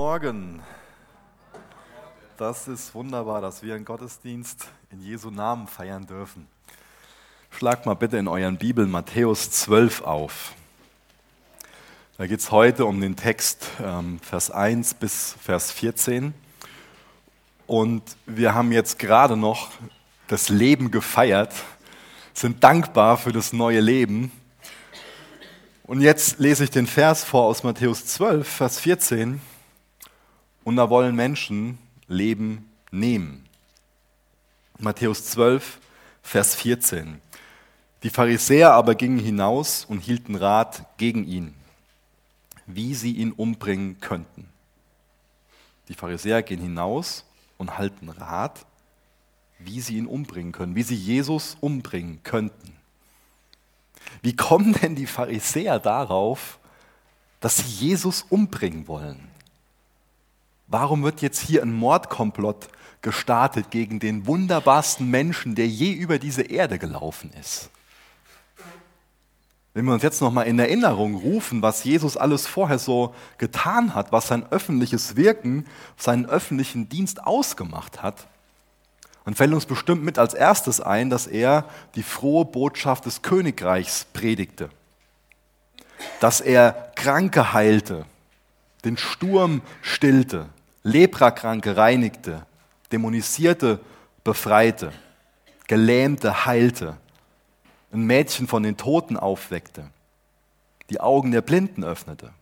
Morgen. Das ist wunderbar, dass wir einen Gottesdienst in Jesu Namen feiern dürfen. Schlagt mal bitte in euren Bibeln Matthäus 12 auf. Da geht es heute um den Text ähm, Vers 1 bis Vers 14. Und wir haben jetzt gerade noch das Leben gefeiert, sind dankbar für das neue Leben und jetzt lese ich den Vers vor aus Matthäus 12, Vers 14. Und da wollen Menschen Leben nehmen. Matthäus 12, Vers 14. Die Pharisäer aber gingen hinaus und hielten Rat gegen ihn, wie sie ihn umbringen könnten. Die Pharisäer gehen hinaus und halten Rat, wie sie ihn umbringen können, wie sie Jesus umbringen könnten. Wie kommen denn die Pharisäer darauf, dass sie Jesus umbringen wollen? Warum wird jetzt hier ein Mordkomplott gestartet gegen den wunderbarsten Menschen, der je über diese Erde gelaufen ist? Wenn wir uns jetzt nochmal in Erinnerung rufen, was Jesus alles vorher so getan hat, was sein öffentliches Wirken, seinen öffentlichen Dienst ausgemacht hat, dann fällt uns bestimmt mit als erstes ein, dass er die frohe Botschaft des Königreichs predigte. Dass er Kranke heilte, den Sturm stillte, Leprakranke reinigte, Dämonisierte befreite, Gelähmte heilte, ein Mädchen von den Toten aufweckte, die Augen der Blinden öffnete.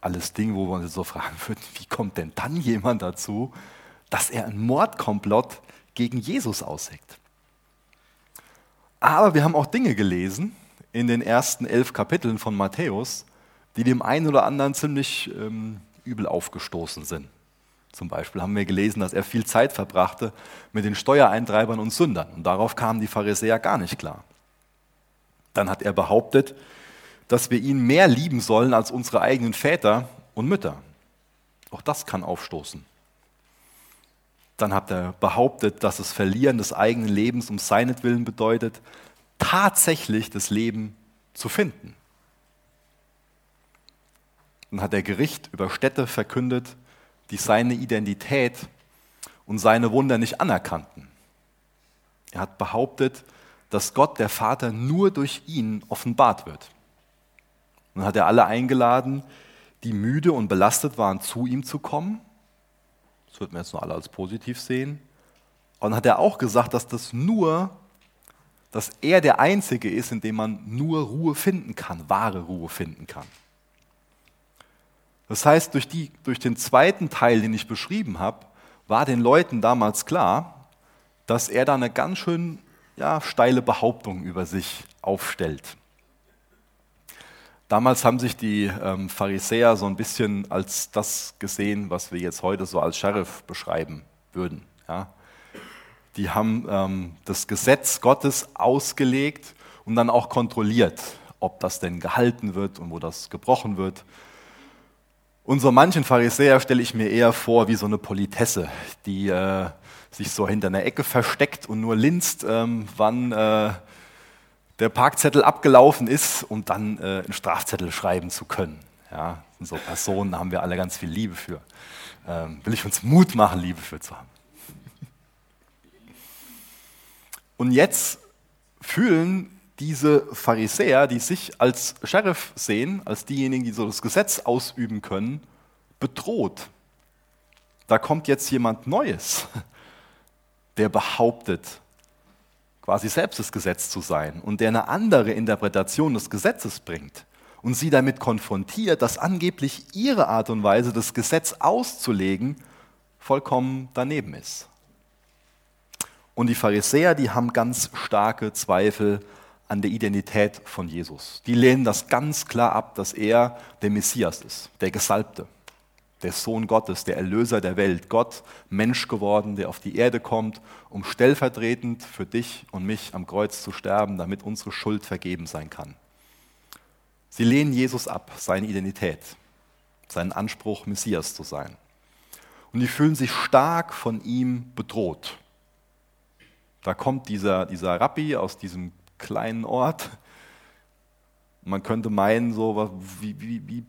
Alles Dinge, wo man sich so fragen würde, wie kommt denn dann jemand dazu, dass er ein Mordkomplott gegen Jesus ausheckt. Aber wir haben auch Dinge gelesen in den ersten elf Kapiteln von Matthäus, die dem einen oder anderen ziemlich ähm, übel aufgestoßen sind. Zum Beispiel haben wir gelesen, dass er viel Zeit verbrachte mit den Steuereintreibern und Sündern. Und darauf kamen die Pharisäer gar nicht klar. Dann hat er behauptet, dass wir ihn mehr lieben sollen als unsere eigenen Väter und Mütter. Auch das kann aufstoßen. Dann hat er behauptet, dass das Verlieren des eigenen Lebens um seinetwillen bedeutet, tatsächlich das Leben zu finden. Dann hat er Gericht über Städte verkündet, die seine Identität und seine Wunder nicht anerkannten. Er hat behauptet, dass Gott, der Vater, nur durch ihn offenbart wird. Dann hat er alle eingeladen, die müde und belastet waren, zu ihm zu kommen das wird man jetzt nur alle als positiv sehen. Und dann hat er auch gesagt, dass das nur, dass er der Einzige ist, in dem man nur Ruhe finden kann, wahre Ruhe finden kann. Das heißt, durch, die, durch den zweiten Teil, den ich beschrieben habe, war den Leuten damals klar, dass er da eine ganz schön ja, steile Behauptung über sich aufstellt. Damals haben sich die ähm, Pharisäer so ein bisschen als das gesehen, was wir jetzt heute so als Sheriff beschreiben würden. Ja? Die haben ähm, das Gesetz Gottes ausgelegt und dann auch kontrolliert, ob das denn gehalten wird und wo das gebrochen wird. Und so manchen Pharisäer stelle ich mir eher vor wie so eine Politesse, die äh, sich so hinter einer Ecke versteckt und nur linst, ähm, wann äh, der Parkzettel abgelaufen ist, um dann äh, einen Strafzettel schreiben zu können. Ja, so Personen haben wir alle ganz viel Liebe für. Ähm, will ich uns Mut machen, Liebe für zu haben. Und jetzt fühlen diese Pharisäer, die sich als Sheriff sehen, als diejenigen, die so das Gesetz ausüben können, bedroht. Da kommt jetzt jemand Neues, der behauptet, quasi selbst das Gesetz zu sein und der eine andere Interpretation des Gesetzes bringt und sie damit konfrontiert, dass angeblich ihre Art und Weise, das Gesetz auszulegen, vollkommen daneben ist. Und die Pharisäer, die haben ganz starke Zweifel an der Identität von Jesus. Die lehnen das ganz klar ab, dass er der Messias ist, der Gesalbte der Sohn Gottes, der Erlöser der Welt, Gott, Mensch geworden, der auf die Erde kommt, um stellvertretend für dich und mich am Kreuz zu sterben, damit unsere Schuld vergeben sein kann. Sie lehnen Jesus ab, seine Identität, seinen Anspruch, Messias zu sein. Und die fühlen sich stark von ihm bedroht. Da kommt dieser, dieser Rabbi aus diesem kleinen Ort. Man könnte meinen, so, wie, wie, wie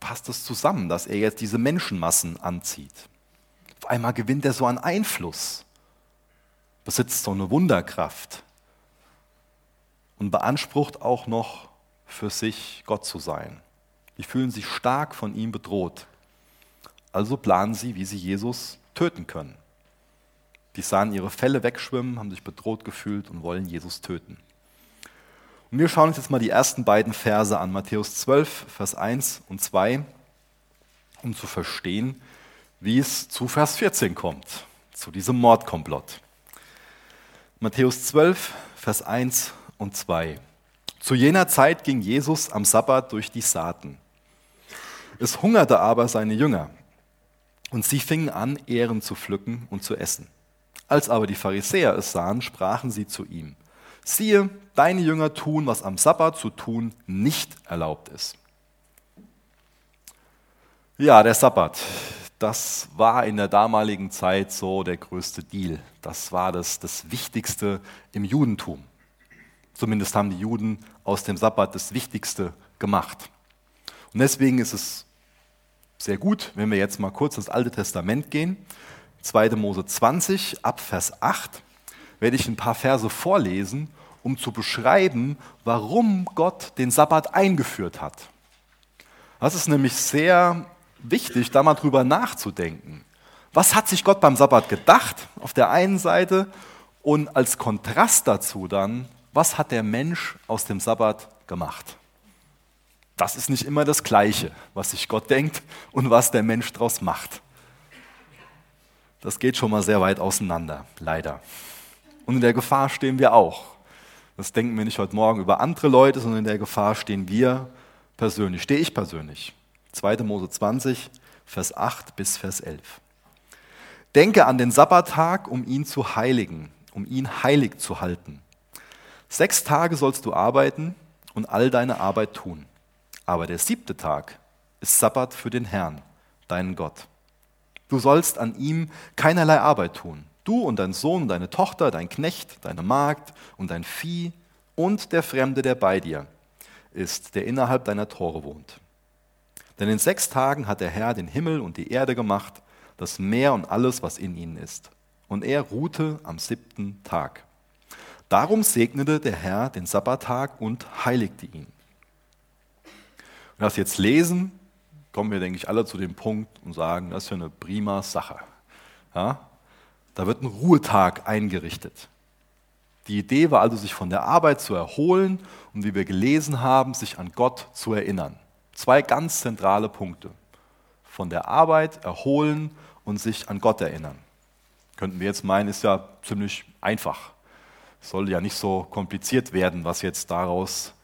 passt es zusammen, dass er jetzt diese Menschenmassen anzieht? Auf einmal gewinnt er so an Einfluss, besitzt so eine Wunderkraft und beansprucht auch noch für sich Gott zu sein. Die fühlen sich stark von ihm bedroht. Also planen sie, wie sie Jesus töten können. Die sahen ihre Fälle wegschwimmen, haben sich bedroht gefühlt und wollen Jesus töten. Und wir schauen uns jetzt mal die ersten beiden Verse an, Matthäus 12, Vers 1 und 2, um zu verstehen, wie es zu Vers 14 kommt, zu diesem Mordkomplott. Matthäus 12, Vers 1 und 2. Zu jener Zeit ging Jesus am Sabbat durch die Saaten. Es hungerte aber seine Jünger, und sie fingen an, Ehren zu pflücken und zu essen. Als aber die Pharisäer es sahen, sprachen sie zu ihm, siehe, deine Jünger tun, was am Sabbat zu tun nicht erlaubt ist. Ja, der Sabbat, das war in der damaligen Zeit so der größte Deal. Das war das, das Wichtigste im Judentum. Zumindest haben die Juden aus dem Sabbat das Wichtigste gemacht. Und deswegen ist es sehr gut, wenn wir jetzt mal kurz ins Alte Testament gehen. 2. Mose 20, ab Vers 8, werde ich ein paar Verse vorlesen, um zu beschreiben, warum Gott den Sabbat eingeführt hat. Das ist nämlich sehr wichtig, da mal drüber nachzudenken. Was hat sich Gott beim Sabbat gedacht auf der einen Seite und als Kontrast dazu dann, was hat der Mensch aus dem Sabbat gemacht? Das ist nicht immer das Gleiche, was sich Gott denkt und was der Mensch daraus macht. Das geht schon mal sehr weit auseinander, leider. Und in der Gefahr stehen wir auch. Das denken wir nicht heute Morgen über andere Leute, sondern in der Gefahr stehen wir persönlich, stehe ich persönlich. 2. Mose 20, Vers 8 bis Vers 11. Denke an den Sabbattag, um ihn zu heiligen, um ihn heilig zu halten. Sechs Tage sollst du arbeiten und all deine Arbeit tun. Aber der siebte Tag ist Sabbat für den Herrn, deinen Gott. Du sollst an ihm keinerlei Arbeit tun. Du und dein Sohn, deine Tochter, dein Knecht, deine Magd und dein Vieh und der Fremde, der bei dir ist, der innerhalb deiner Tore wohnt. Denn in sechs Tagen hat der Herr den Himmel und die Erde gemacht, das Meer und alles, was in ihnen ist. Und er ruhte am siebten Tag. Darum segnete der Herr den Sabbattag und heiligte ihn. Wenn wir das jetzt lesen, kommen wir, denke ich, alle zu dem Punkt und sagen, das ist ja eine prima Sache. Ja? Da wird ein Ruhetag eingerichtet. Die Idee war also, sich von der Arbeit zu erholen und wie wir gelesen haben, sich an Gott zu erinnern. Zwei ganz zentrale Punkte. Von der Arbeit erholen und sich an Gott erinnern. Könnten wir jetzt meinen, ist ja ziemlich einfach. Es soll ja nicht so kompliziert werden, was jetzt daraus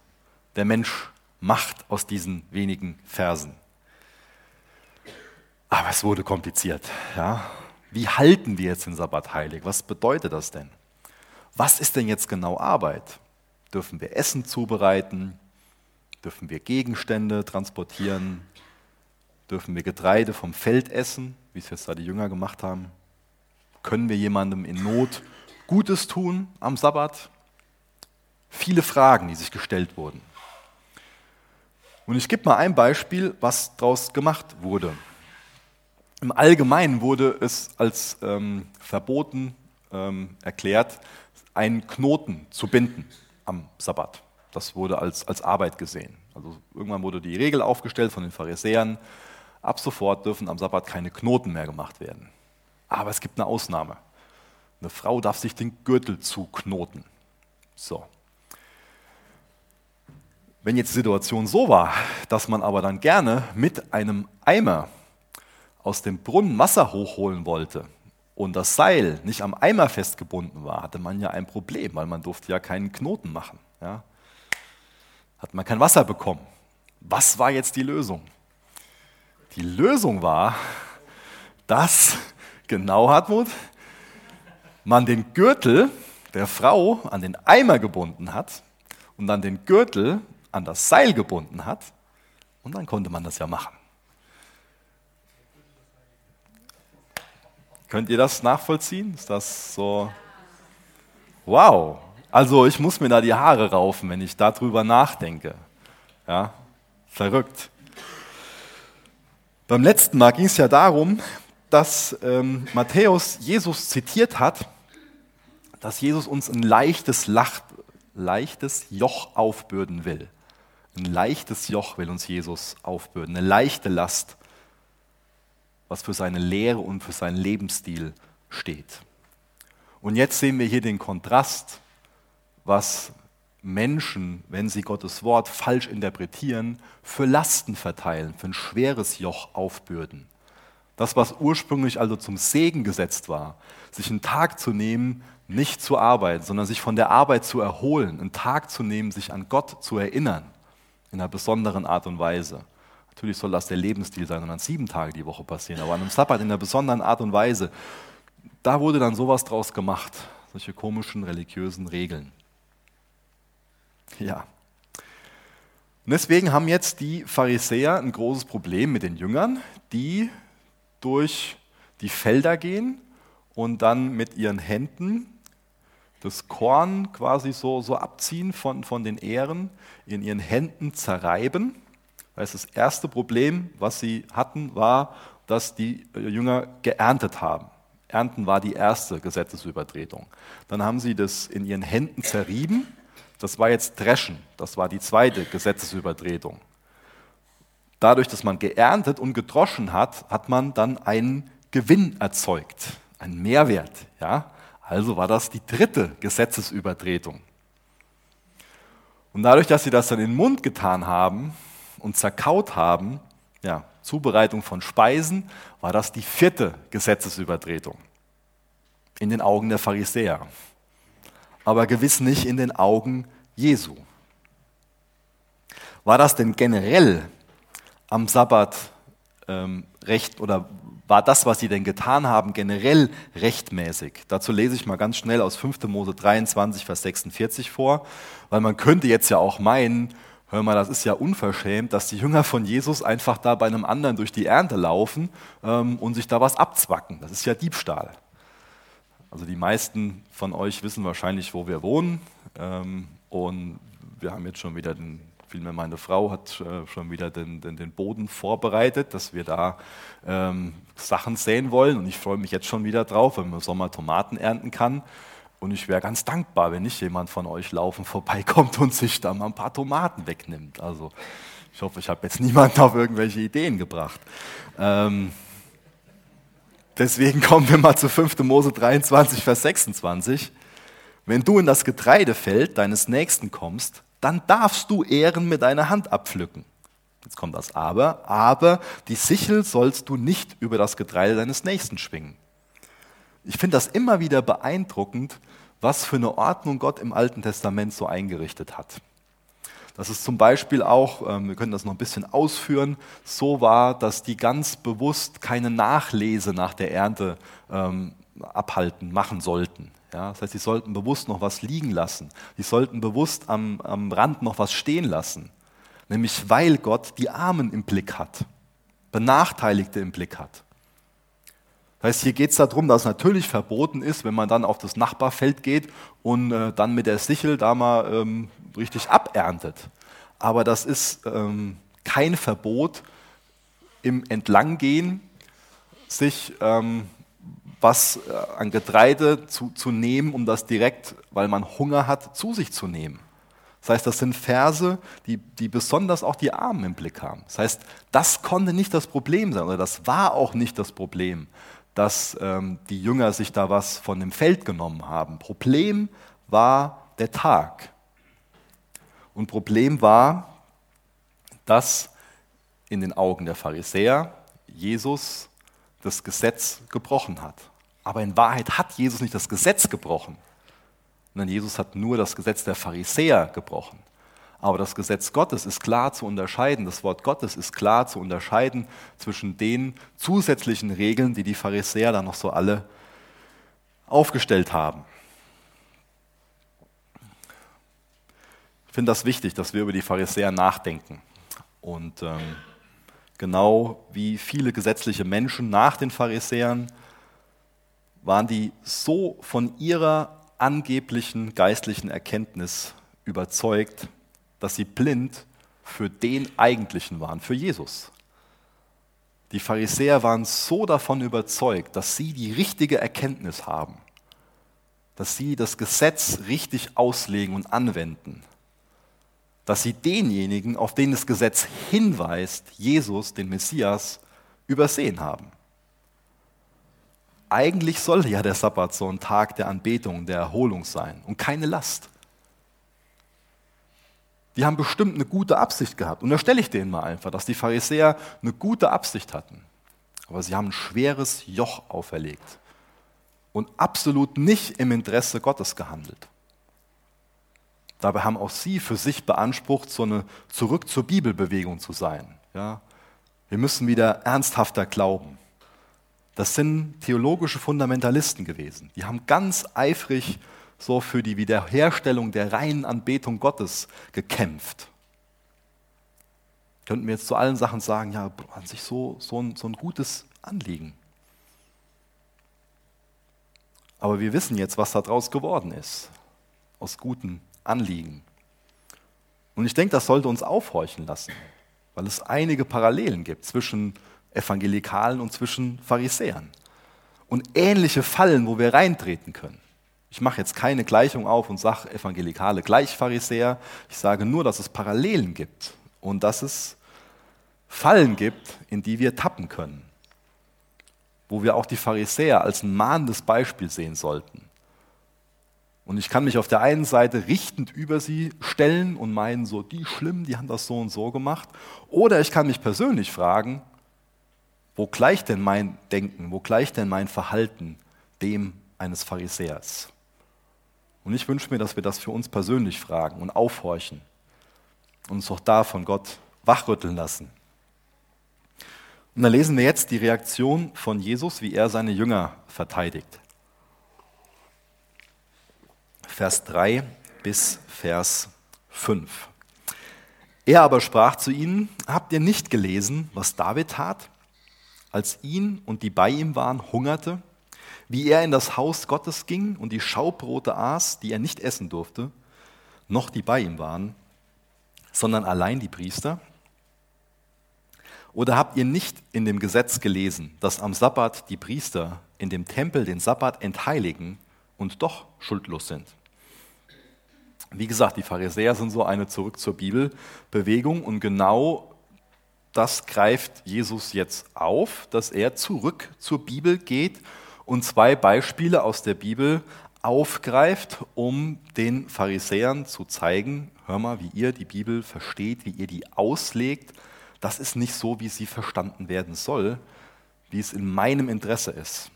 der Mensch macht aus diesen wenigen Versen. Aber es wurde kompliziert. Ja? Wie halten wir jetzt den Sabbat heilig? Was bedeutet das denn? Was ist denn jetzt genau Arbeit? Dürfen wir Essen zubereiten? Dürfen wir Gegenstände transportieren? Dürfen wir Getreide vom Feld essen, wie es jetzt da die Jünger gemacht haben? Können wir jemandem in Not Gutes tun am Sabbat? Viele Fragen, die sich gestellt wurden. Und ich gebe mal ein Beispiel, was daraus gemacht wurde. Im Allgemeinen wurde es als ähm, verboten ähm, erklärt, einen Knoten zu binden am Sabbat. Das wurde als, als Arbeit gesehen. Also irgendwann wurde die Regel aufgestellt von den Pharisäern, ab sofort dürfen am Sabbat keine Knoten mehr gemacht werden. Aber es gibt eine Ausnahme. Eine Frau darf sich den Gürtel zuknoten. So. Wenn jetzt die Situation so war, dass man aber dann gerne mit einem Eimer aus dem Brunnen Wasser hochholen wollte und das Seil nicht am Eimer festgebunden war, hatte man ja ein Problem, weil man durfte ja keinen Knoten machen. Ja hat man kein Wasser bekommen. Was war jetzt die Lösung? Die Lösung war, dass, genau Hartmut, man den Gürtel der Frau an den Eimer gebunden hat und dann den Gürtel an das Seil gebunden hat und dann konnte man das ja machen. Könnt ihr das nachvollziehen? Ist das so? Wow, also ich muss mir da die Haare raufen, wenn ich darüber nachdenke. Ja, verrückt. Beim letzten Mal ging es ja darum, dass ähm, Matthäus Jesus zitiert hat, dass Jesus uns ein leichtes, Lach, leichtes Joch aufbürden will. Ein leichtes Joch will uns Jesus aufbürden, eine leichte Last, was für seine Lehre und für seinen Lebensstil steht. Und jetzt sehen wir hier den Kontrast, was Menschen, wenn sie Gottes Wort falsch interpretieren, für Lasten verteilen, für ein schweres Joch aufbürden. Das, was ursprünglich also zum Segen gesetzt war, sich einen Tag zu nehmen, nicht zu arbeiten, sondern sich von der Arbeit zu erholen, einen Tag zu nehmen, sich an Gott zu erinnern, in einer besonderen Art und Weise. Natürlich soll das der Lebensstil sein und an sieben Tage die Woche passieren, aber an einem Sabbat in einer besonderen Art und Weise. Da wurde dann sowas draus gemacht, solche komischen religiösen Regeln. Ja. Und deswegen haben jetzt die Pharisäer ein großes Problem mit den Jüngern, die durch die Felder gehen und dann mit ihren Händen das Korn quasi so, so abziehen von, von den Ähren, in ihren Händen zerreiben. Das, das erste Problem, was sie hatten, war, dass die Jünger geerntet haben. Ernten war die erste Gesetzesübertretung. Dann haben sie das in ihren Händen zerrieben das war jetzt Dreschen, das war die zweite Gesetzesübertretung. Dadurch, dass man geerntet und gedroschen hat, hat man dann einen Gewinn erzeugt, einen Mehrwert. Ja? Also war das die dritte Gesetzesübertretung. Und dadurch, dass sie das dann in den Mund getan haben und zerkaut haben, ja, Zubereitung von Speisen, war das die vierte Gesetzesübertretung in den Augen der Pharisäer. Aber gewiss nicht in den Augen Jesu. War das denn generell am Sabbat ähm, recht oder war das, was sie denn getan haben, generell rechtmäßig? Dazu lese ich mal ganz schnell aus 5. Mose 23, Vers 46 vor, weil man könnte jetzt ja auch meinen, hör mal, das ist ja unverschämt, dass die Jünger von Jesus einfach da bei einem anderen durch die Ernte laufen ähm, und sich da was abzwacken. Das ist ja Diebstahl. Also die meisten von euch wissen wahrscheinlich, wo wir wohnen. Ähm, und wir haben jetzt schon wieder den, vielmehr meine Frau hat äh, schon wieder den, den, den Boden vorbereitet, dass wir da ähm, Sachen säen wollen. Und ich freue mich jetzt schon wieder drauf, wenn man im Sommer Tomaten ernten kann. Und ich wäre ganz dankbar, wenn nicht jemand von euch laufen vorbeikommt und sich da mal ein paar Tomaten wegnimmt. Also ich hoffe, ich habe jetzt niemanden auf irgendwelche Ideen gebracht. Ähm, deswegen kommen wir mal zu 5. Mose 23, Vers 26. Wenn du in das Getreidefeld deines Nächsten kommst, dann darfst du Ehren mit deiner Hand abpflücken. Jetzt kommt das Aber, aber die Sichel sollst du nicht über das Getreide deines Nächsten schwingen. Ich finde das immer wieder beeindruckend, was für eine Ordnung Gott im Alten Testament so eingerichtet hat. Dass es zum Beispiel auch, ähm, wir können das noch ein bisschen ausführen, so war, dass die ganz bewusst keine Nachlese nach der Ernte ähm, abhalten, machen sollten. Ja, das heißt, sie sollten bewusst noch was liegen lassen. Sie sollten bewusst am, am Rand noch was stehen lassen. Nämlich weil Gott die Armen im Blick hat, Benachteiligte im Blick hat. Das heißt, hier geht es darum, dass es natürlich verboten ist, wenn man dann auf das Nachbarfeld geht und äh, dann mit der Sichel da mal ähm, richtig aberntet. Aber das ist ähm, kein Verbot im Entlanggehen, sich ähm, was äh, an Getreide zu, zu nehmen, um das direkt, weil man Hunger hat, zu sich zu nehmen. Das heißt, das sind Verse, die, die besonders auch die Armen im Blick haben. Das heißt, das konnte nicht das Problem sein, oder das war auch nicht das Problem, dass ähm, die Jünger sich da was von dem Feld genommen haben. Problem war der Tag. Und Problem war, dass in den Augen der Pharisäer Jesus das Gesetz gebrochen hat. Aber in Wahrheit hat Jesus nicht das Gesetz gebrochen, sondern Jesus hat nur das Gesetz der Pharisäer gebrochen. Aber das Gesetz Gottes ist klar zu unterscheiden, das Wort Gottes ist klar zu unterscheiden zwischen den zusätzlichen Regeln, die die Pharisäer dann noch so alle aufgestellt haben. Ich finde das wichtig, dass wir über die Pharisäer nachdenken. Und ähm, genau wie viele gesetzliche Menschen nach den Pharisäern waren die so von ihrer angeblichen geistlichen Erkenntnis überzeugt, dass sie blind für den Eigentlichen waren, für Jesus. Die Pharisäer waren so davon überzeugt, dass sie die richtige Erkenntnis haben, dass sie das Gesetz richtig auslegen und anwenden, dass sie denjenigen, auf den das Gesetz hinweist, Jesus, den Messias, übersehen haben. Eigentlich soll ja der Sabbat so ein Tag der Anbetung, der Erholung sein und keine Last. Die haben bestimmt eine gute Absicht gehabt. Und da stelle ich denen mal einfach, dass die Pharisäer eine gute Absicht hatten. Aber sie haben ein schweres Joch auferlegt und absolut nicht im Interesse Gottes gehandelt. Dabei haben auch sie für sich beansprucht, so eine Zurück zur Bibelbewegung zu sein. Ja? Wir müssen wieder ernsthafter glauben. Das sind theologische Fundamentalisten gewesen. Die haben ganz eifrig so für die Wiederherstellung der reinen Anbetung Gottes gekämpft. Könnten wir jetzt zu allen Sachen sagen, ja, an sich so, so, ein, so ein gutes Anliegen. Aber wir wissen jetzt, was daraus geworden ist, aus guten Anliegen. Und ich denke, das sollte uns aufhorchen lassen, weil es einige Parallelen gibt zwischen Evangelikalen und zwischen Pharisäern. Und ähnliche Fallen, wo wir reintreten können. Ich mache jetzt keine Gleichung auf und sage Evangelikale gleich Pharisäer. Ich sage nur, dass es Parallelen gibt und dass es Fallen gibt, in die wir tappen können. Wo wir auch die Pharisäer als ein mahnendes Beispiel sehen sollten. Und ich kann mich auf der einen Seite richtend über sie stellen und meinen, so die schlimm, die haben das so und so gemacht. Oder ich kann mich persönlich fragen, wo gleicht denn mein Denken, wo gleicht denn mein Verhalten dem eines Pharisäers? Und ich wünsche mir, dass wir das für uns persönlich fragen und aufhorchen und uns auch da von Gott wachrütteln lassen. Und dann lesen wir jetzt die Reaktion von Jesus, wie er seine Jünger verteidigt. Vers 3 bis Vers 5. Er aber sprach zu ihnen, habt ihr nicht gelesen, was David tat, als ihn und die bei ihm waren hungerte wie er in das Haus Gottes ging und die Schaubrote aß, die er nicht essen durfte, noch die bei ihm waren, sondern allein die Priester? Oder habt ihr nicht in dem Gesetz gelesen, dass am Sabbat die Priester in dem Tempel den Sabbat entheiligen und doch schuldlos sind? Wie gesagt, die Pharisäer sind so eine Zurück zur Bibel Bewegung und genau das greift Jesus jetzt auf, dass er zurück zur Bibel geht und zwei Beispiele aus der Bibel aufgreift, um den Pharisäern zu zeigen, hör mal, wie ihr die Bibel versteht, wie ihr die auslegt, das ist nicht so, wie sie verstanden werden soll, wie es in meinem Interesse ist.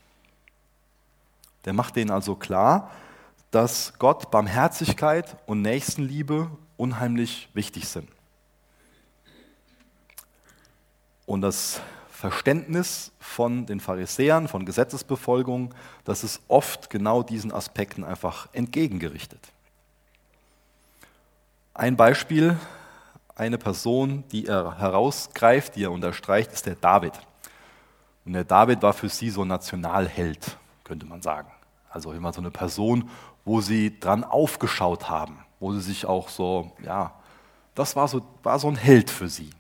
Der macht denen also klar, dass Gott Barmherzigkeit und Nächstenliebe unheimlich wichtig sind. Und das Verständnis von den Pharisäern, von Gesetzesbefolgung, das ist oft genau diesen Aspekten einfach entgegengerichtet. Ein Beispiel, eine Person, die er herausgreift, die er unterstreicht, ist der David. Und der David war für sie so ein Nationalheld, könnte man sagen. Also immer so eine Person, wo sie dran aufgeschaut haben, wo sie sich auch so, ja, das war so, war so ein Held für sie.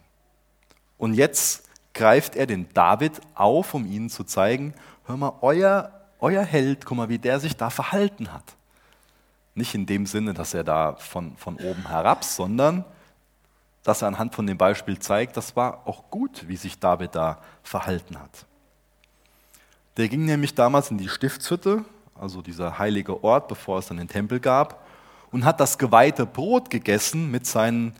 Und jetzt greift er den David auf, um ihnen zu zeigen, hör mal, euer, euer Held, guck mal, wie der sich da verhalten hat. Nicht in dem Sinne, dass er da von, von oben herab, sondern dass er anhand von dem Beispiel zeigt, das war auch gut, wie sich David da verhalten hat. Der ging nämlich damals in die Stiftshütte, also dieser heilige Ort, bevor es dann den Tempel gab, und hat das geweihte Brot gegessen mit seinen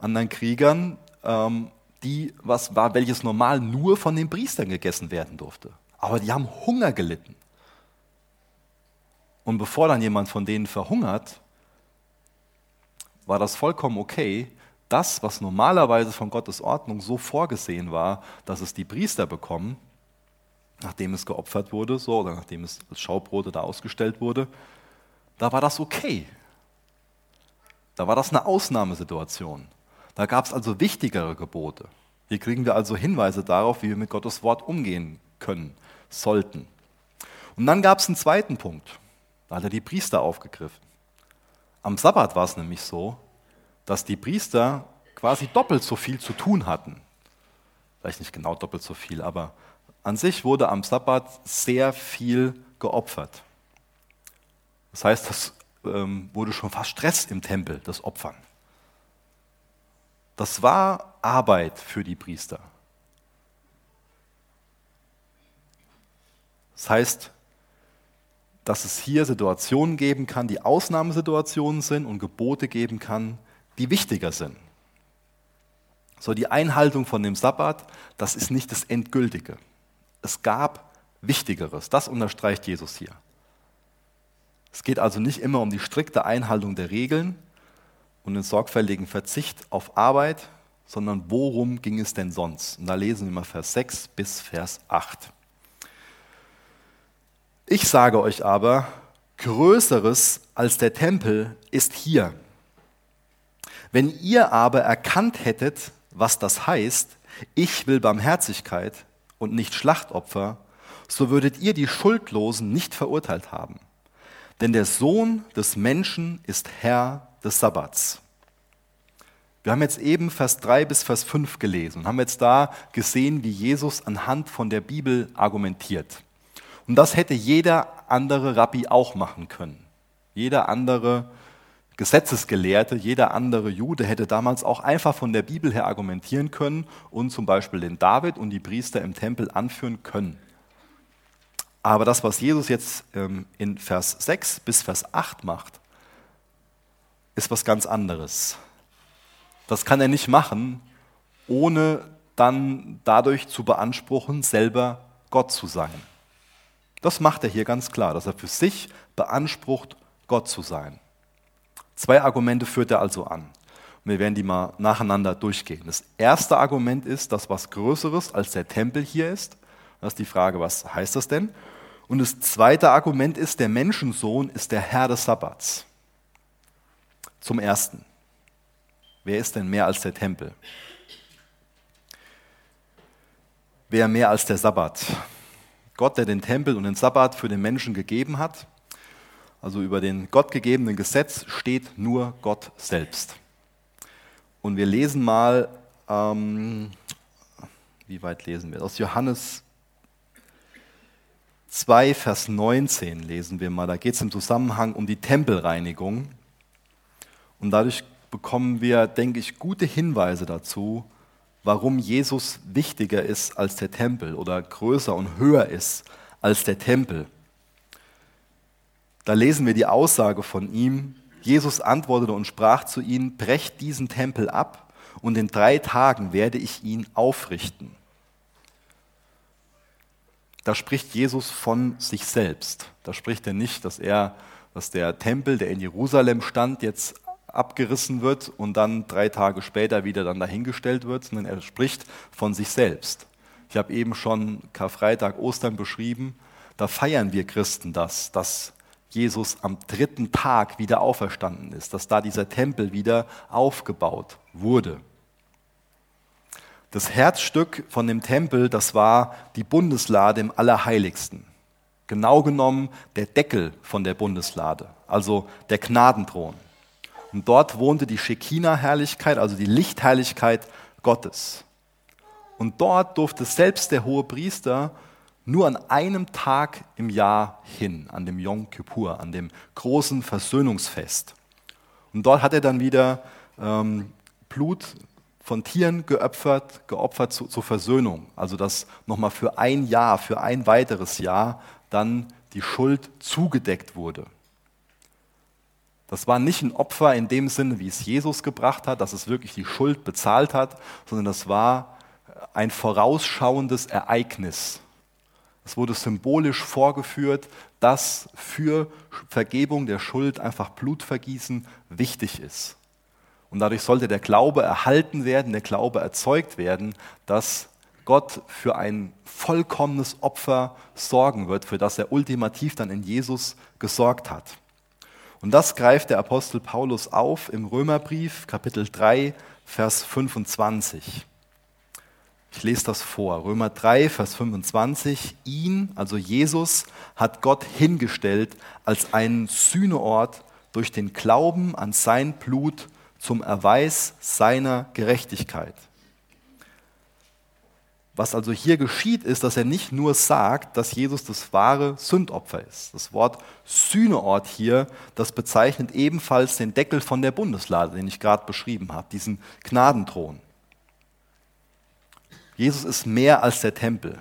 anderen Kriegern ähm, die, was war, welches normal nur von den Priestern gegessen werden durfte. Aber die haben Hunger gelitten. Und bevor dann jemand von denen verhungert, war das vollkommen okay, das, was normalerweise von Gottes Ordnung so vorgesehen war, dass es die Priester bekommen, nachdem es geopfert wurde, so, oder nachdem es als Schaubrote da ausgestellt wurde, da war das okay. Da war das eine Ausnahmesituation. Da gab es also wichtigere Gebote. Hier kriegen wir also Hinweise darauf, wie wir mit Gottes Wort umgehen können, sollten. Und dann gab es einen zweiten Punkt. Da hat er die Priester aufgegriffen. Am Sabbat war es nämlich so, dass die Priester quasi doppelt so viel zu tun hatten. vielleicht nicht genau doppelt so viel, aber an sich wurde am Sabbat sehr viel geopfert. Das heißt, das ähm, wurde schon fast Stress im Tempel, das Opfern. Das war Arbeit für die Priester. Das heißt, dass es hier Situationen geben kann, die Ausnahmesituationen sind und Gebote geben kann, die wichtiger sind. So die Einhaltung von dem Sabbat, das ist nicht das Endgültige. Es gab Wichtigeres. Das unterstreicht Jesus hier. Es geht also nicht immer um die strikte Einhaltung der Regeln und den sorgfältigen Verzicht auf Arbeit, sondern worum ging es denn sonst? Und da lesen wir mal Vers 6 bis Vers 8. Ich sage euch aber, Größeres als der Tempel ist hier. Wenn ihr aber erkannt hättet, was das heißt, ich will Barmherzigkeit und nicht Schlachtopfer, so würdet ihr die Schuldlosen nicht verurteilt haben. Denn der Sohn des Menschen ist Herr des Sabbats. Wir haben jetzt eben Vers 3 bis Vers 5 gelesen und haben jetzt da gesehen, wie Jesus anhand von der Bibel argumentiert. Und das hätte jeder andere Rabbi auch machen können. Jeder andere Gesetzesgelehrte, jeder andere Jude hätte damals auch einfach von der Bibel her argumentieren können und zum Beispiel den David und die Priester im Tempel anführen können. Aber das, was Jesus jetzt ähm, in Vers 6 bis Vers 8 macht, ist was ganz anderes. Das kann er nicht machen, ohne dann dadurch zu beanspruchen, selber Gott zu sein. Das macht er hier ganz klar, dass er für sich beansprucht, Gott zu sein. Zwei Argumente führt er also an. Und wir werden die mal nacheinander durchgehen. Das erste Argument ist, dass was Größeres als der Tempel hier ist. Das ist die Frage, was heißt das denn? Und das zweite Argument ist, der Menschensohn ist der Herr des Sabbats. Zum Ersten. Wer ist denn mehr als der Tempel? Wer mehr als der Sabbat? Gott, der den Tempel und den Sabbat für den Menschen gegeben hat. Also über den gottgegebenen Gesetz steht nur Gott selbst. Und wir lesen mal, ähm, wie weit lesen wir? Aus Johannes 2, Vers 19 lesen wir mal. Da geht es im Zusammenhang um die Tempelreinigung. Und dadurch bekommen wir, denke ich, gute Hinweise dazu, warum Jesus wichtiger ist als der Tempel oder größer und höher ist als der Tempel. Da lesen wir die Aussage von ihm. Jesus antwortete und sprach zu ihnen, brecht diesen Tempel ab und in drei Tagen werde ich ihn aufrichten. Da spricht Jesus von sich selbst. Da spricht er nicht, dass er, dass der Tempel, der in Jerusalem stand, jetzt abgerissen wird und dann drei Tage später wieder dann dahingestellt wird, sondern er spricht von sich selbst. Ich habe eben schon Karfreitag, Ostern beschrieben. Da feiern wir Christen das, dass Jesus am dritten Tag wieder auferstanden ist, dass da dieser Tempel wieder aufgebaut wurde. Das Herzstück von dem Tempel, das war die Bundeslade im Allerheiligsten. Genau genommen der Deckel von der Bundeslade, also der Gnadenthron. Und dort wohnte die Shekinah-Herrlichkeit, also die Lichtherrlichkeit Gottes. Und dort durfte selbst der hohe Priester nur an einem Tag im Jahr hin, an dem Yom Kippur, an dem großen Versöhnungsfest. Und dort hat er dann wieder ähm, Blut von Tieren geopfert, geopfert zu, zur Versöhnung. Also dass nochmal für ein Jahr, für ein weiteres Jahr dann die Schuld zugedeckt wurde. Das war nicht ein Opfer in dem Sinne, wie es Jesus gebracht hat, dass es wirklich die Schuld bezahlt hat, sondern das war ein vorausschauendes Ereignis. Es wurde symbolisch vorgeführt, dass für Vergebung der Schuld einfach Blutvergießen wichtig ist. Und dadurch sollte der Glaube erhalten werden, der Glaube erzeugt werden, dass Gott für ein vollkommenes Opfer sorgen wird, für das er ultimativ dann in Jesus gesorgt hat. Und das greift der Apostel Paulus auf im Römerbrief, Kapitel 3, Vers 25. Ich lese das vor. Römer 3, Vers 25. Ihn, also Jesus, hat Gott hingestellt als einen Sühneort durch den Glauben an sein Blut zum Erweis seiner Gerechtigkeit. Was also hier geschieht, ist, dass er nicht nur sagt, dass Jesus das wahre Sündopfer ist. Das Wort Sühneort hier, das bezeichnet ebenfalls den Deckel von der Bundeslade, den ich gerade beschrieben habe, diesen Gnadenthron. Jesus ist mehr als der Tempel.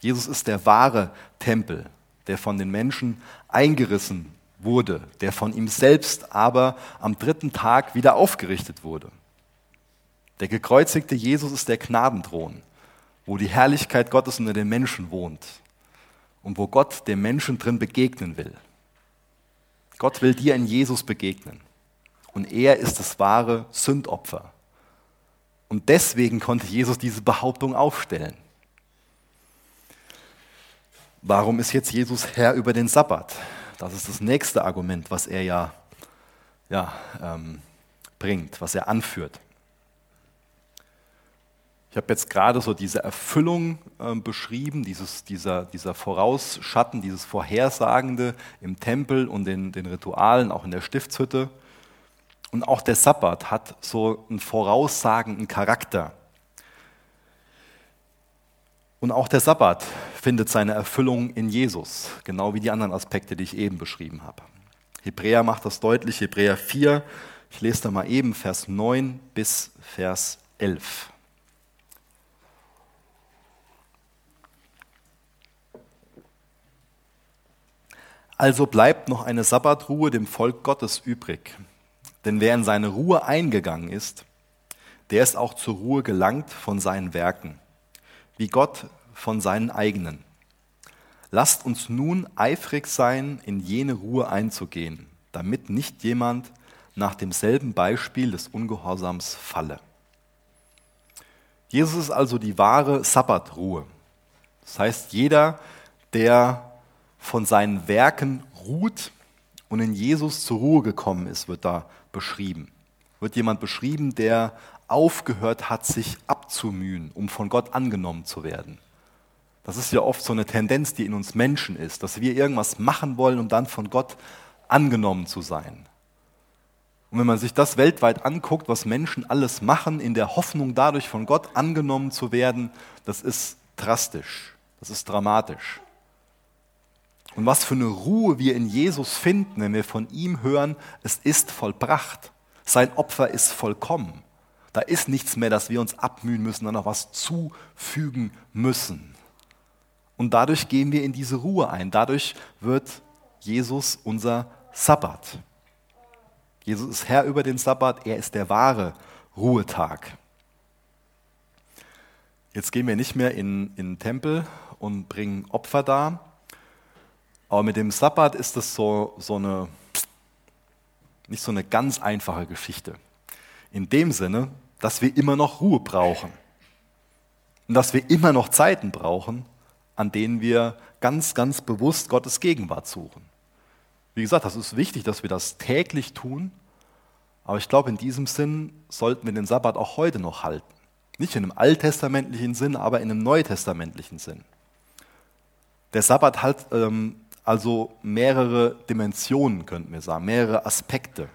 Jesus ist der wahre Tempel, der von den Menschen eingerissen wurde, der von ihm selbst aber am dritten Tag wieder aufgerichtet wurde. Der gekreuzigte Jesus ist der Gnadenthron wo die Herrlichkeit Gottes unter den Menschen wohnt und wo Gott dem Menschen drin begegnen will. Gott will dir in Jesus begegnen und er ist das wahre Sündopfer. Und deswegen konnte Jesus diese Behauptung aufstellen. Warum ist jetzt Jesus Herr über den Sabbat? Das ist das nächste Argument, was er ja, ja ähm, bringt, was er anführt. Ich habe jetzt gerade so diese Erfüllung äh, beschrieben, dieses, dieser, dieser Vorausschatten, dieses Vorhersagende im Tempel und den, den Ritualen, auch in der Stiftshütte. Und auch der Sabbat hat so einen voraussagenden Charakter. Und auch der Sabbat findet seine Erfüllung in Jesus, genau wie die anderen Aspekte, die ich eben beschrieben habe. Hebräer macht das deutlich, Hebräer 4, ich lese da mal eben Vers 9 bis Vers 11. Also bleibt noch eine Sabbatruhe dem Volk Gottes übrig. Denn wer in seine Ruhe eingegangen ist, der ist auch zur Ruhe gelangt von seinen Werken, wie Gott von seinen eigenen. Lasst uns nun eifrig sein, in jene Ruhe einzugehen, damit nicht jemand nach demselben Beispiel des Ungehorsams falle. Jesus ist also die wahre Sabbatruhe. Das heißt, jeder, der von seinen Werken ruht und in Jesus zur Ruhe gekommen ist, wird da beschrieben. Wird jemand beschrieben, der aufgehört hat, sich abzumühen, um von Gott angenommen zu werden. Das ist ja oft so eine Tendenz, die in uns Menschen ist, dass wir irgendwas machen wollen, um dann von Gott angenommen zu sein. Und wenn man sich das weltweit anguckt, was Menschen alles machen, in der Hoffnung dadurch von Gott angenommen zu werden, das ist drastisch, das ist dramatisch. Und was für eine Ruhe wir in Jesus finden, wenn wir von ihm hören, es ist vollbracht. Sein Opfer ist vollkommen. Da ist nichts mehr, dass wir uns abmühen müssen, dann noch was zufügen müssen. Und dadurch gehen wir in diese Ruhe ein. Dadurch wird Jesus unser Sabbat. Jesus ist Herr über den Sabbat, er ist der wahre Ruhetag. Jetzt gehen wir nicht mehr in, in den Tempel und bringen Opfer dar, aber mit dem Sabbat ist das so, so eine, nicht so eine ganz einfache Geschichte. In dem Sinne, dass wir immer noch Ruhe brauchen. Und dass wir immer noch Zeiten brauchen, an denen wir ganz, ganz bewusst Gottes Gegenwart suchen. Wie gesagt, das ist wichtig, dass wir das täglich tun. Aber ich glaube, in diesem Sinn sollten wir den Sabbat auch heute noch halten. Nicht in einem alttestamentlichen Sinn, aber in einem neutestamentlichen Sinn. Der Sabbat hat ähm, also mehrere Dimensionen, könnten wir sagen, mehrere Aspekte.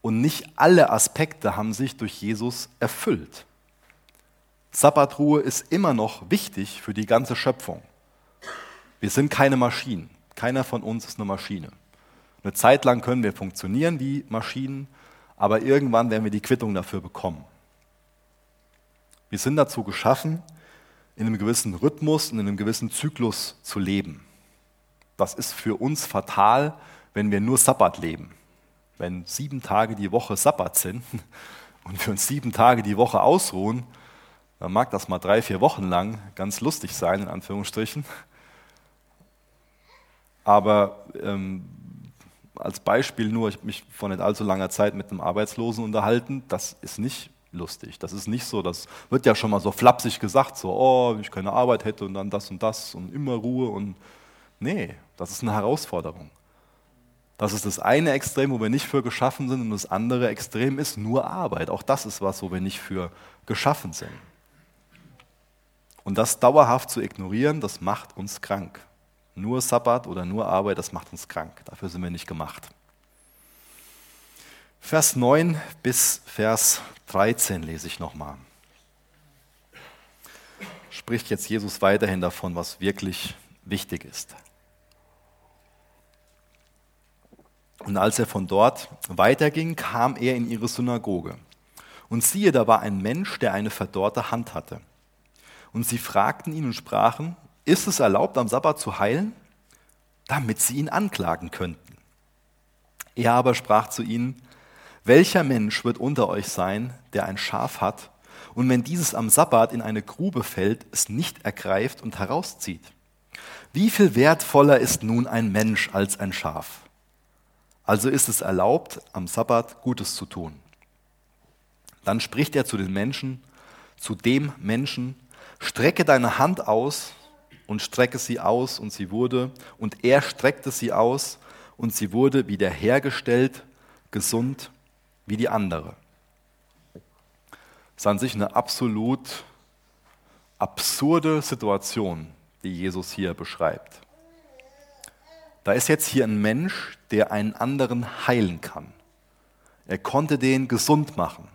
Und nicht alle Aspekte haben sich durch Jesus erfüllt. Sabbatruhe ist immer noch wichtig für die ganze Schöpfung. Wir sind keine Maschinen. Keiner von uns ist eine Maschine. Eine Zeit lang können wir funktionieren wie Maschinen, aber irgendwann werden wir die Quittung dafür bekommen. Wir sind dazu geschaffen, in einem gewissen Rhythmus und in einem gewissen Zyklus zu leben das ist für uns fatal, wenn wir nur Sabbat leben. Wenn sieben Tage die Woche Sabbat sind und wir uns sieben Tage die Woche ausruhen, dann mag das mal drei, vier Wochen lang ganz lustig sein, in Anführungsstrichen. Aber ähm, als Beispiel nur, ich habe mich vor nicht allzu langer Zeit mit einem Arbeitslosen unterhalten, das ist nicht lustig. Das ist nicht so, das wird ja schon mal so flapsig gesagt, so, oh, wenn ich keine Arbeit hätte und dann das und das und immer Ruhe und Nee, das ist eine Herausforderung. Das ist das eine Extrem, wo wir nicht für geschaffen sind, und das andere Extrem ist nur Arbeit. Auch das ist was, wo wir nicht für geschaffen sind. Und das dauerhaft zu ignorieren, das macht uns krank. Nur Sabbat oder nur Arbeit, das macht uns krank. Dafür sind wir nicht gemacht. Vers 9 bis Vers 13 lese ich nochmal. spricht jetzt Jesus weiterhin davon, was wirklich wichtig ist. Und als er von dort weiterging, kam er in ihre Synagoge. Und siehe, da war ein Mensch, der eine verdorrte Hand hatte. Und sie fragten ihn und sprachen, ist es erlaubt, am Sabbat zu heilen? Damit sie ihn anklagen könnten. Er aber sprach zu ihnen, welcher Mensch wird unter euch sein, der ein Schaf hat, und wenn dieses am Sabbat in eine Grube fällt, es nicht ergreift und herauszieht? Wie viel wertvoller ist nun ein Mensch als ein Schaf? Also ist es erlaubt, am Sabbat Gutes zu tun. Dann spricht er zu den Menschen, zu dem Menschen, strecke deine Hand aus und strecke sie aus und sie wurde, und er streckte sie aus und sie wurde wiederhergestellt, gesund wie die andere. Das ist an sich eine absolut absurde Situation, die Jesus hier beschreibt. Da ist jetzt hier ein Mensch, der einen anderen heilen kann. Er konnte den gesund machen.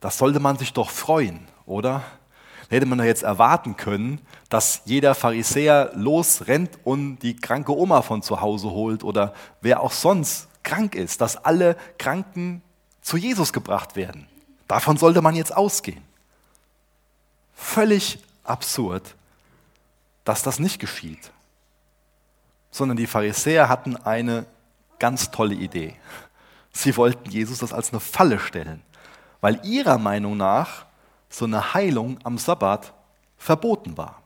Das sollte man sich doch freuen, oder? Hätte man doch jetzt erwarten können, dass jeder Pharisäer losrennt und die kranke Oma von zu Hause holt oder wer auch sonst krank ist, dass alle Kranken zu Jesus gebracht werden. Davon sollte man jetzt ausgehen. Völlig absurd, dass das nicht geschieht sondern die Pharisäer hatten eine ganz tolle Idee. Sie wollten Jesus das als eine Falle stellen, weil ihrer Meinung nach so eine Heilung am Sabbat verboten war.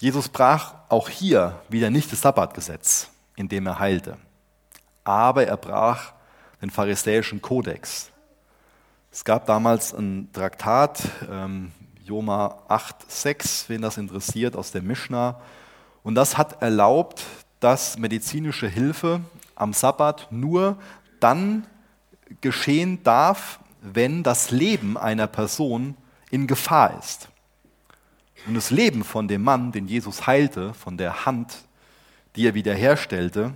Jesus brach auch hier wieder nicht das Sabbatgesetz, indem er heilte, aber er brach den pharisäischen Kodex. Es gab damals ein Traktat, ähm, Joma 8,6, wen das interessiert, aus der Mishnah, und das hat erlaubt, dass medizinische Hilfe am Sabbat nur dann geschehen darf, wenn das Leben einer Person in Gefahr ist. Und das Leben von dem Mann, den Jesus heilte, von der Hand, die er wiederherstellte,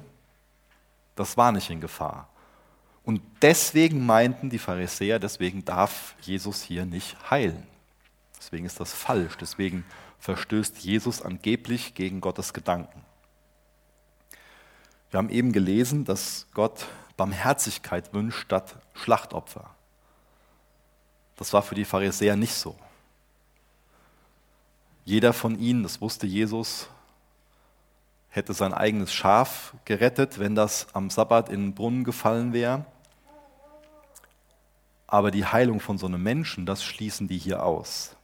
das war nicht in Gefahr. Und deswegen meinten die Pharisäer, deswegen darf Jesus hier nicht heilen. Deswegen ist das falsch. Deswegen verstößt Jesus angeblich gegen Gottes Gedanken. Wir haben eben gelesen, dass Gott Barmherzigkeit wünscht statt Schlachtopfer. Das war für die Pharisäer nicht so. Jeder von ihnen, das wusste Jesus, hätte sein eigenes Schaf gerettet, wenn das am Sabbat in den Brunnen gefallen wäre. Aber die Heilung von so einem Menschen, das schließen die hier aus.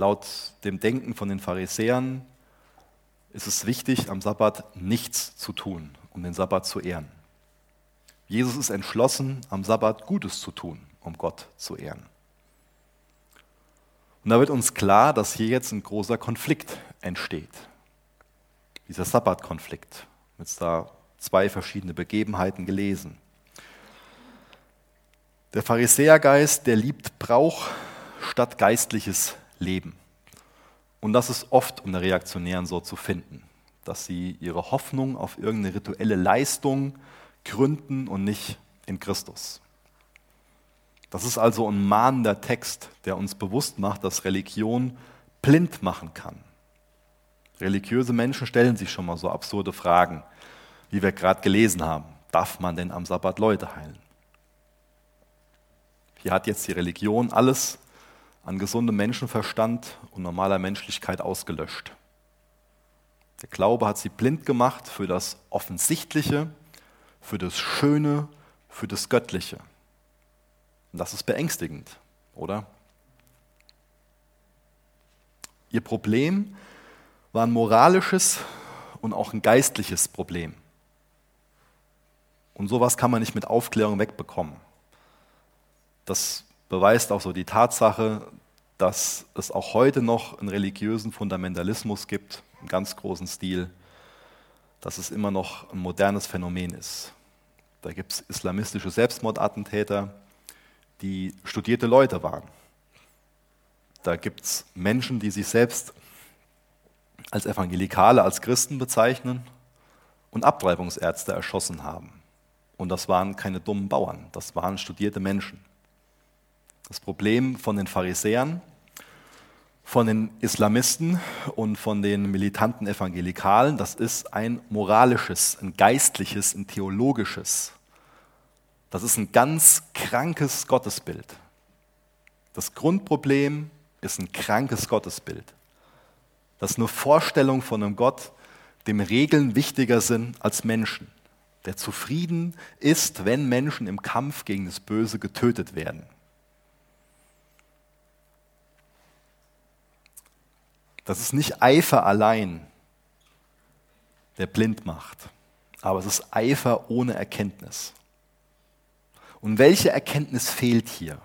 Laut dem Denken von den Pharisäern ist es wichtig, am Sabbat nichts zu tun, um den Sabbat zu ehren. Jesus ist entschlossen, am Sabbat Gutes zu tun, um Gott zu ehren. Und da wird uns klar, dass hier jetzt ein großer Konflikt entsteht. Dieser Sabbatkonflikt. Jetzt da zwei verschiedene Begebenheiten gelesen. Der Pharisäergeist, der liebt Brauch statt geistliches leben. Und das ist oft unter Reaktionären so zu finden, dass sie ihre Hoffnung auf irgendeine rituelle Leistung gründen und nicht in Christus. Das ist also ein mahnender Text, der uns bewusst macht, dass Religion blind machen kann. Religiöse Menschen stellen sich schon mal so absurde Fragen, wie wir gerade gelesen haben. Darf man denn am Sabbat Leute heilen? Hier hat jetzt die Religion alles an gesundem Menschenverstand und normaler Menschlichkeit ausgelöscht. Der Glaube hat sie blind gemacht für das Offensichtliche, für das Schöne, für das Göttliche. Und das ist beängstigend, oder? Ihr Problem war ein moralisches und auch ein geistliches Problem. Und sowas kann man nicht mit Aufklärung wegbekommen. Das beweist auch so die Tatsache, dass es auch heute noch einen religiösen Fundamentalismus gibt, im ganz großen Stil, dass es immer noch ein modernes Phänomen ist. Da gibt es islamistische Selbstmordattentäter, die studierte Leute waren. Da gibt es Menschen, die sich selbst als Evangelikale, als Christen bezeichnen und Abtreibungsärzte erschossen haben. Und das waren keine dummen Bauern, das waren studierte Menschen. Das Problem von den Pharisäern, von den Islamisten und von den militanten Evangelikalen, das ist ein moralisches, ein geistliches, ein theologisches. Das ist ein ganz krankes Gottesbild. Das Grundproblem ist ein krankes Gottesbild. Das ist eine Vorstellung von einem Gott, dem Regeln wichtiger sind als Menschen, der zufrieden ist, wenn Menschen im Kampf gegen das Böse getötet werden. Das ist nicht Eifer allein, der blind macht, aber es ist Eifer ohne Erkenntnis. Und welche Erkenntnis fehlt hier?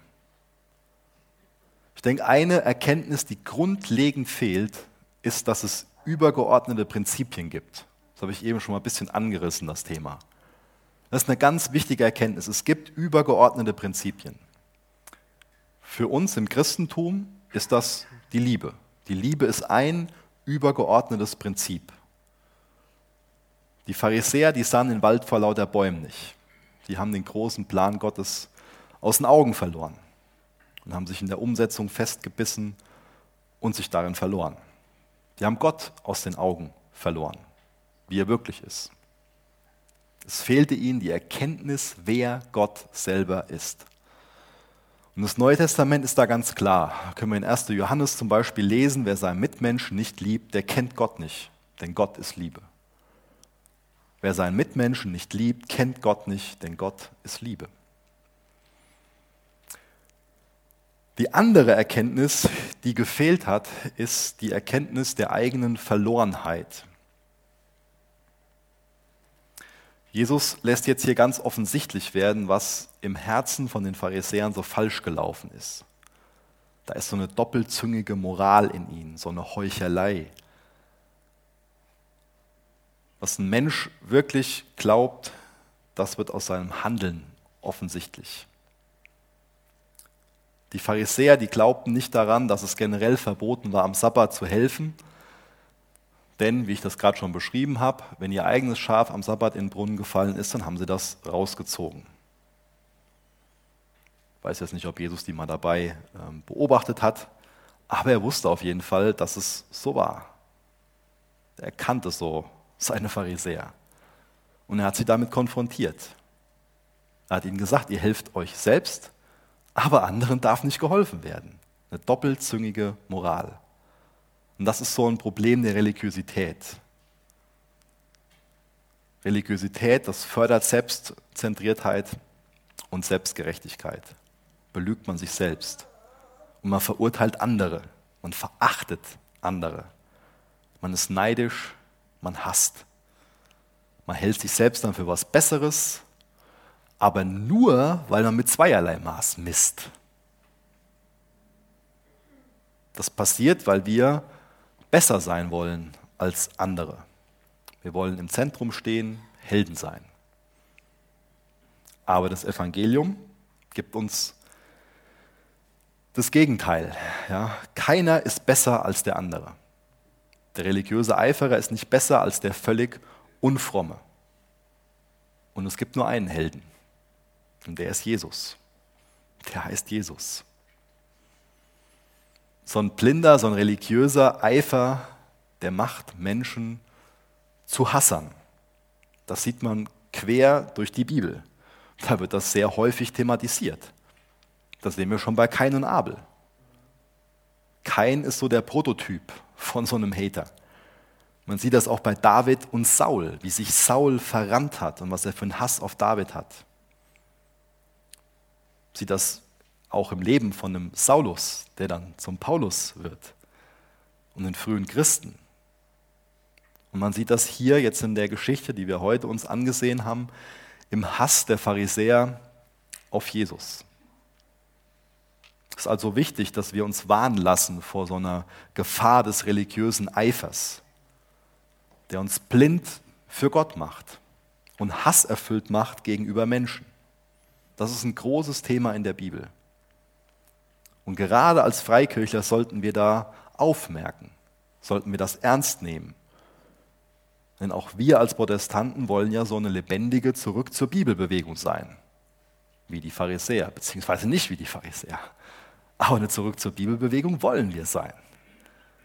Ich denke, eine Erkenntnis, die grundlegend fehlt, ist, dass es übergeordnete Prinzipien gibt. Das habe ich eben schon mal ein bisschen angerissen, das Thema. Das ist eine ganz wichtige Erkenntnis. Es gibt übergeordnete Prinzipien. Für uns im Christentum ist das die Liebe. Die Liebe ist ein übergeordnetes Prinzip. Die Pharisäer, die sahen den Wald vor lauter Bäumen nicht. Die haben den großen Plan Gottes aus den Augen verloren und haben sich in der Umsetzung festgebissen und sich darin verloren. Die haben Gott aus den Augen verloren, wie er wirklich ist. Es fehlte ihnen die Erkenntnis, wer Gott selber ist. Und das Neue Testament ist da ganz klar. Da können wir in 1. Johannes zum Beispiel lesen, wer seinen Mitmenschen nicht liebt, der kennt Gott nicht, denn Gott ist Liebe. Wer seinen Mitmenschen nicht liebt, kennt Gott nicht, denn Gott ist Liebe. Die andere Erkenntnis, die gefehlt hat, ist die Erkenntnis der eigenen Verlorenheit. Jesus lässt jetzt hier ganz offensichtlich werden, was im Herzen von den Pharisäern so falsch gelaufen ist. Da ist so eine doppelzüngige Moral in ihnen, so eine Heuchelei. Was ein Mensch wirklich glaubt, das wird aus seinem Handeln offensichtlich. Die Pharisäer, die glaubten nicht daran, dass es generell verboten war, am Sabbat zu helfen. Denn, wie ich das gerade schon beschrieben habe, wenn ihr eigenes Schaf am Sabbat in den Brunnen gefallen ist, dann haben sie das rausgezogen. Ich weiß jetzt nicht, ob Jesus die mal dabei ähm, beobachtet hat, aber er wusste auf jeden Fall, dass es so war. Er kannte so seine Pharisäer. Und er hat sie damit konfrontiert. Er hat ihnen gesagt, ihr helft euch selbst aber anderen darf nicht geholfen werden. Eine doppelzüngige Moral. Und das ist so ein Problem der Religiosität. Religiosität, das fördert Selbstzentriertheit und Selbstgerechtigkeit. Belügt man sich selbst. Und man verurteilt andere. Man verachtet andere. Man ist neidisch, man hasst. Man hält sich selbst dann für was Besseres aber nur, weil man mit zweierlei Maß misst. Das passiert, weil wir besser sein wollen als andere. Wir wollen im Zentrum stehen, Helden sein. Aber das Evangelium gibt uns das Gegenteil. Ja, keiner ist besser als der andere. Der religiöse Eiferer ist nicht besser als der völlig Unfromme. Und es gibt nur einen Helden. Und der ist Jesus. Der heißt Jesus. So ein blinder, so ein religiöser Eifer, der macht Menschen zu Hassern. Das sieht man quer durch die Bibel. Da wird das sehr häufig thematisiert. Das sehen wir schon bei Kain und Abel. Kain ist so der Prototyp von so einem Hater. Man sieht das auch bei David und Saul, wie sich Saul verrannt hat und was er für einen Hass auf David hat sieht das auch im Leben von einem Saulus, der dann zum Paulus wird und den frühen Christen. Und man sieht das hier jetzt in der Geschichte, die wir heute uns angesehen haben, im Hass der Pharisäer auf Jesus. Es ist also wichtig, dass wir uns warnen lassen vor so einer Gefahr des religiösen Eifers, der uns blind für Gott macht und hasserfüllt macht gegenüber Menschen. Das ist ein großes Thema in der Bibel. Und gerade als Freikirchler sollten wir da aufmerken, sollten wir das ernst nehmen. Denn auch wir als Protestanten wollen ja so eine lebendige Zurück zur Bibelbewegung sein, wie die Pharisäer, beziehungsweise nicht wie die Pharisäer. Aber eine Zurück zur Bibelbewegung wollen wir sein.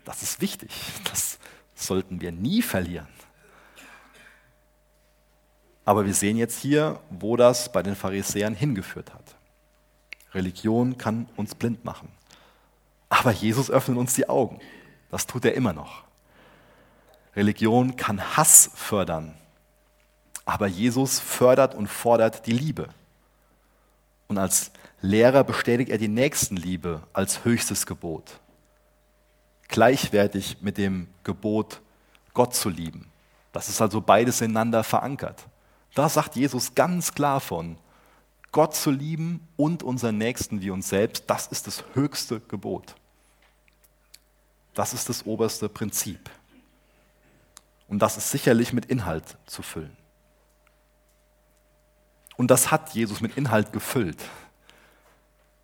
Das ist wichtig. Das sollten wir nie verlieren. Aber wir sehen jetzt hier, wo das bei den Pharisäern hingeführt hat. Religion kann uns blind machen. Aber Jesus öffnet uns die Augen. Das tut er immer noch. Religion kann Hass fördern. Aber Jesus fördert und fordert die Liebe. Und als Lehrer bestätigt er die Nächstenliebe als höchstes Gebot. Gleichwertig mit dem Gebot, Gott zu lieben. Das ist also beides ineinander verankert. Da sagt Jesus ganz klar von, Gott zu lieben und unseren Nächsten wie uns selbst, das ist das höchste Gebot. Das ist das oberste Prinzip. Und das ist sicherlich mit Inhalt zu füllen. Und das hat Jesus mit Inhalt gefüllt,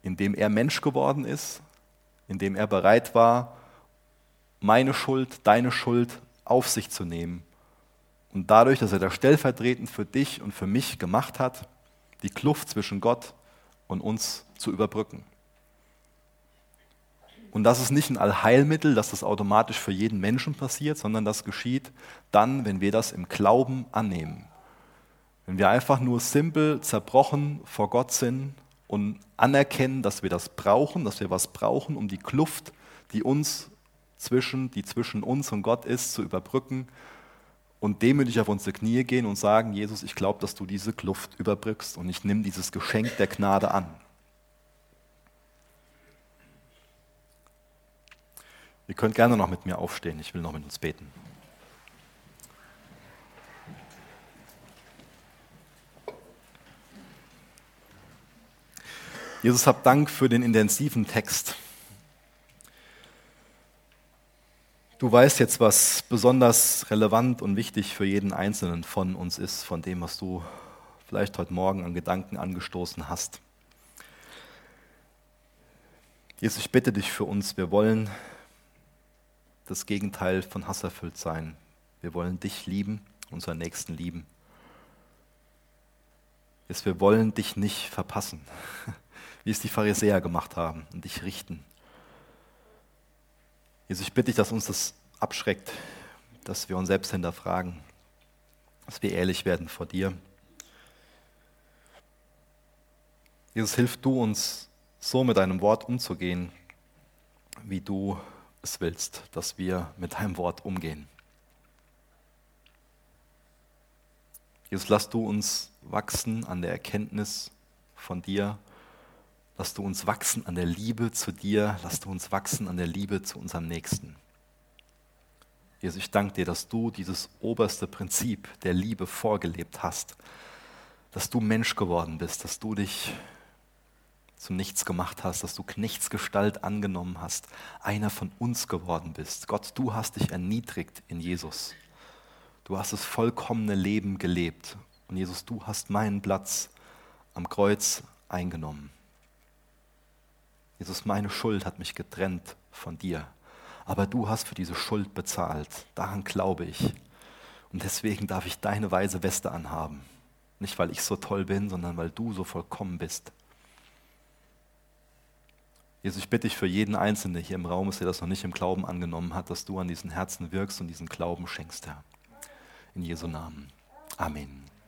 indem er Mensch geworden ist, indem er bereit war, meine Schuld, deine Schuld auf sich zu nehmen. Und dadurch, dass er das stellvertretend für dich und für mich gemacht hat, die Kluft zwischen Gott und uns zu überbrücken. Und das ist nicht ein Allheilmittel, dass das automatisch für jeden Menschen passiert, sondern das geschieht dann, wenn wir das im Glauben annehmen. Wenn wir einfach nur simpel zerbrochen vor Gott sind und anerkennen, dass wir das brauchen, dass wir was brauchen, um die Kluft, die uns zwischen, die zwischen uns und Gott ist, zu überbrücken und demütig auf unsere Knie gehen und sagen, Jesus, ich glaube, dass du diese Kluft überbrückst und ich nehme dieses Geschenk der Gnade an. Ihr könnt gerne noch mit mir aufstehen, ich will noch mit uns beten. Jesus, hab Dank für den intensiven Text. Du weißt jetzt, was besonders relevant und wichtig für jeden Einzelnen von uns ist, von dem, was du vielleicht heute Morgen an Gedanken angestoßen hast. Jesus, ich bitte dich für uns, wir wollen das Gegenteil von Hass erfüllt sein. Wir wollen dich lieben, unseren Nächsten lieben. Jetzt, wir wollen dich nicht verpassen, wie es die Pharisäer gemacht haben und dich richten. Jesus, ich bitte dich, dass uns das abschreckt, dass wir uns selbst hinterfragen, dass wir ehrlich werden vor dir. Jesus, hilf du uns, so mit deinem Wort umzugehen, wie du es willst, dass wir mit deinem Wort umgehen. Jesus, lass du uns wachsen an der Erkenntnis von dir. Lass du uns wachsen an der Liebe zu dir. Lass du uns wachsen an der Liebe zu unserem Nächsten. Jesus, ich danke dir, dass du dieses oberste Prinzip der Liebe vorgelebt hast. Dass du Mensch geworden bist, dass du dich zum Nichts gemacht hast, dass du Knechtsgestalt angenommen hast, einer von uns geworden bist. Gott, du hast dich erniedrigt in Jesus. Du hast das vollkommene Leben gelebt. Und Jesus, du hast meinen Platz am Kreuz eingenommen. Jesus, meine Schuld hat mich getrennt von dir. Aber du hast für diese Schuld bezahlt. Daran glaube ich. Und deswegen darf ich deine weiße Weste anhaben. Nicht, weil ich so toll bin, sondern weil du so vollkommen bist. Jesus, ich bitte dich für jeden Einzelnen hier im Raum, der das noch nicht im Glauben angenommen hat, dass du an diesen Herzen wirkst und diesen Glauben schenkst, Herr. In Jesu Namen. Amen.